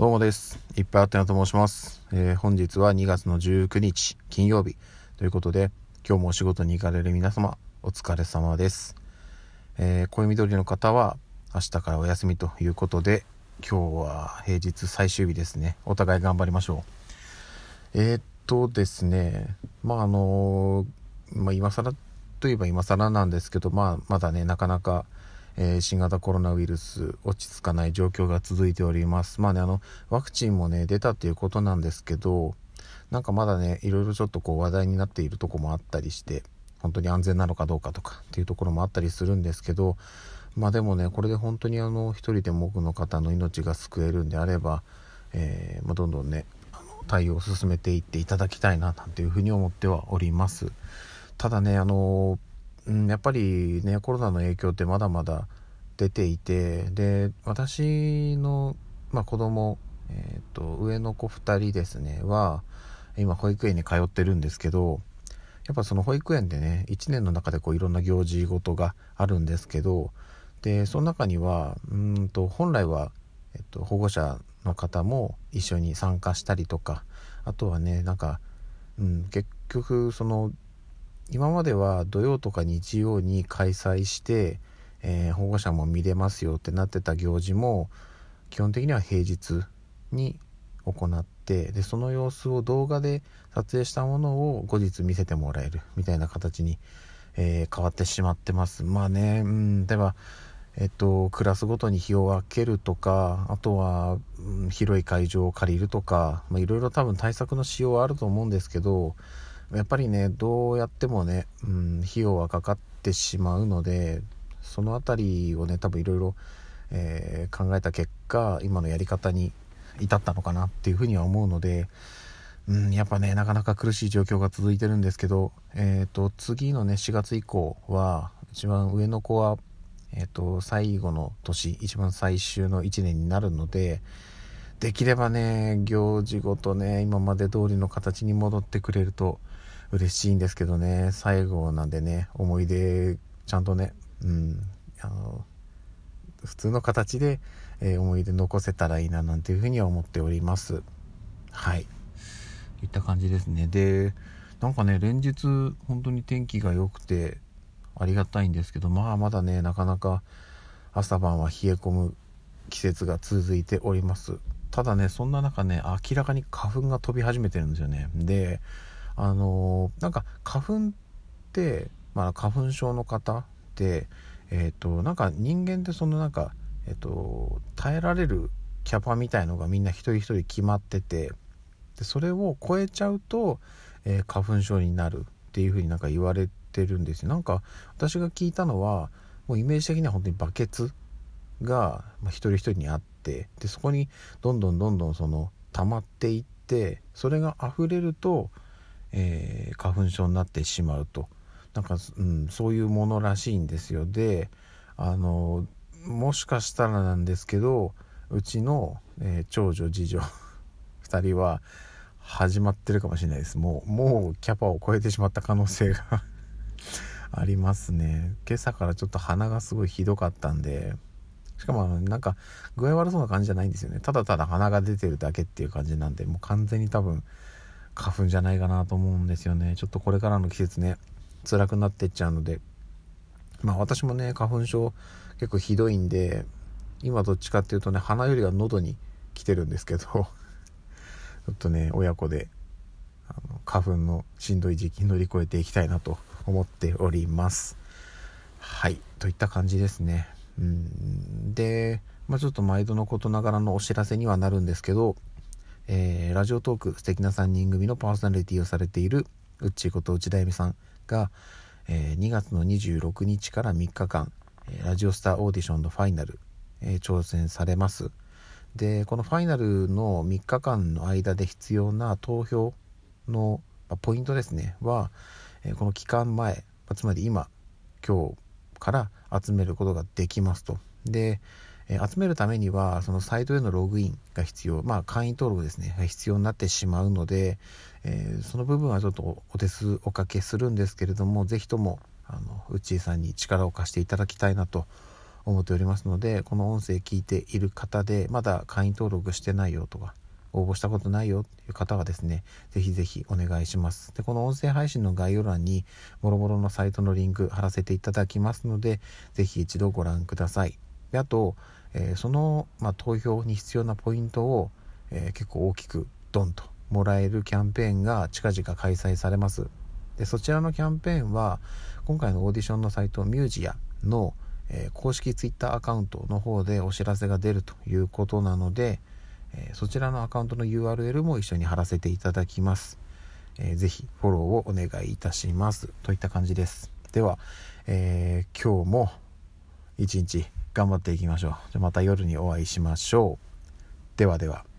どうもです。いっぱいあってなと申します、えー、本日は2月の19日金曜日ということで、今日もお仕事に行かれる皆様、お疲れ様です。えー、恋緑の方は明日からお休みということで、今日は平日最終日ですね。お互い頑張りましょう。えー、っとですね、まああのまあ今更といえば今更なんですけど、まあまだね、なかなかえー、新型コロナウイルス落ち着かない状況が続いております。まあね、あの、ワクチンもね、出たっていうことなんですけど、なんかまだね、いろいろちょっとこう話題になっているとこもあったりして、本当に安全なのかどうかとかっていうところもあったりするんですけど、まあでもね、これで本当にあの、一人でも多くの方の命が救えるんであれば、えー、まあ、どんどんね、対応を進めていっていただきたいな、なんていうふうに思ってはおります。ただね、あのうん、やっぱりねコロナの影響ってまだまだ出ていてで私の、まあ、子供、えーと、上の子2人ですねは今保育園に通ってるんですけどやっぱその保育園でね1年の中でこういろんな行事ごとがあるんですけどでその中にはうんと本来は、えっと、保護者の方も一緒に参加したりとかあとはねなんか、うん、結局その今までは土曜とか日曜に開催して、えー、保護者も見れますよってなってた行事も基本的には平日に行ってでその様子を動画で撮影したものを後日見せてもらえるみたいな形に、えー、変わってしまってます。まあねうんではえっと、クラスごとに日を分けるとか、あとは、うん、広い会場を借りるとか、いろいろ多分対策の仕様はあると思うんですけど、やっぱりねどうやってもね、うん、費用はかかってしまうのでその辺りをね多分いろいろ考えた結果今のやり方に至ったのかなっていうふうには思うので、うん、やっぱねなかなか苦しい状況が続いてるんですけど、えーと、次のね4月以降は一番上の子は、えーと最後の年一番最終の1年になるのでできればね行事ごとね今まで通りの形に戻ってくれると嬉しいんですけどね。最後なんでね思い出ちゃんとねうん。あの普通の形で、えー、思い出残せたらいいななんていうふうには思っております。はい。いった感じですね。でなんかね連日本当に天気が良くてありがたいんですけどまあまだねなかなか朝晩は冷え込む季節が続いております。ただねそんな中ね明らかに花粉が飛び始めてるんですよね。であのなんか花粉って、まあ、花粉症の方ってえ、ー、となんか人間ってそのなんかえ、ー、と耐えられるキャパみたいのがみんな一人一人決まっててでそれを超えちゃうと、えー、花粉症になるっていう風になんか言われてるんですよ。なんか私が聞いたのはもうイメージ的には本当にバケツが、まあ、一人一人にあってでそこにどんどんどんどんその溜まっていってそれが溢れるとえー、花粉症になってしまうと。なんか、うん、そういうものらしいんですよ。であのもしかしたらなんですけどうちの、えー、長女次女 2人は始まってるかもしれないです。もうもうキャパを超えてしまった可能性が ありますね。今朝からちょっと鼻がすごいひどかったんでしかもなんか具合悪そうな感じじゃないんですよね。ただただ鼻が出てるだけっていう感じなんでもう完全に多分花粉じゃないかなと思うんですよね。ちょっとこれからの季節ね辛くなってっちゃうので。まあ私もね花粉症結構ひどいんで今どっちかっていうとね鼻よりは喉に来てるんですけど ちょっとね親子であの花粉のしんどい時期乗り越えていきたいなと思っております。はいといった感じですね。うん。でまあちょっと毎度のことながらのお知らせにはなるんですけどえー、ラジオトーク素敵な3人組のパーソナリティをされているうっちーこと内田恵美さんが、えー、2月の26日から3日間、えー、ラジオスターオーディションのファイナル、え挑戦されます。でこのファイナルの3日間の間で必要な投票の、まポイントですねは、えこの期間前、まつまり今今日から集めることができますと。で、え集めるためにはそのサイトへのログインが必要まあ会員登録ですねが必要になってしまうので、えー、その部分はちょっとお手数おかけするんですけれども是非ともあのウッチーさんに力を貸していただきたいなと思っておりますのでこの音声聞いている方でまだ会員登録してないよとか応募したことないよっていう方はですね、ぜひぜひお願いします。で、この音声配信の概要欄に、もろもろのサイトのリンク貼らせていただきますので、ぜひ一度ご覧ください。で、あと、えー、その、まあ、投票に必要なポイントを、えー、結構大きくドンともらえるキャンペーンが近々開催されます。で、そちらのキャンペーンは、今回のオーディションのサイトミュージアの、えー、公式 Twitter アカウントの方でお知らせが出るということなので、え、そちらのアカウントの URL も一緒に貼らせていただきます。えー、ぜひフォローをお願いいたします。といった感じです。では、え、今日も一日頑張っていきましょう。じゃまた夜にお会いしましょう。ではでは。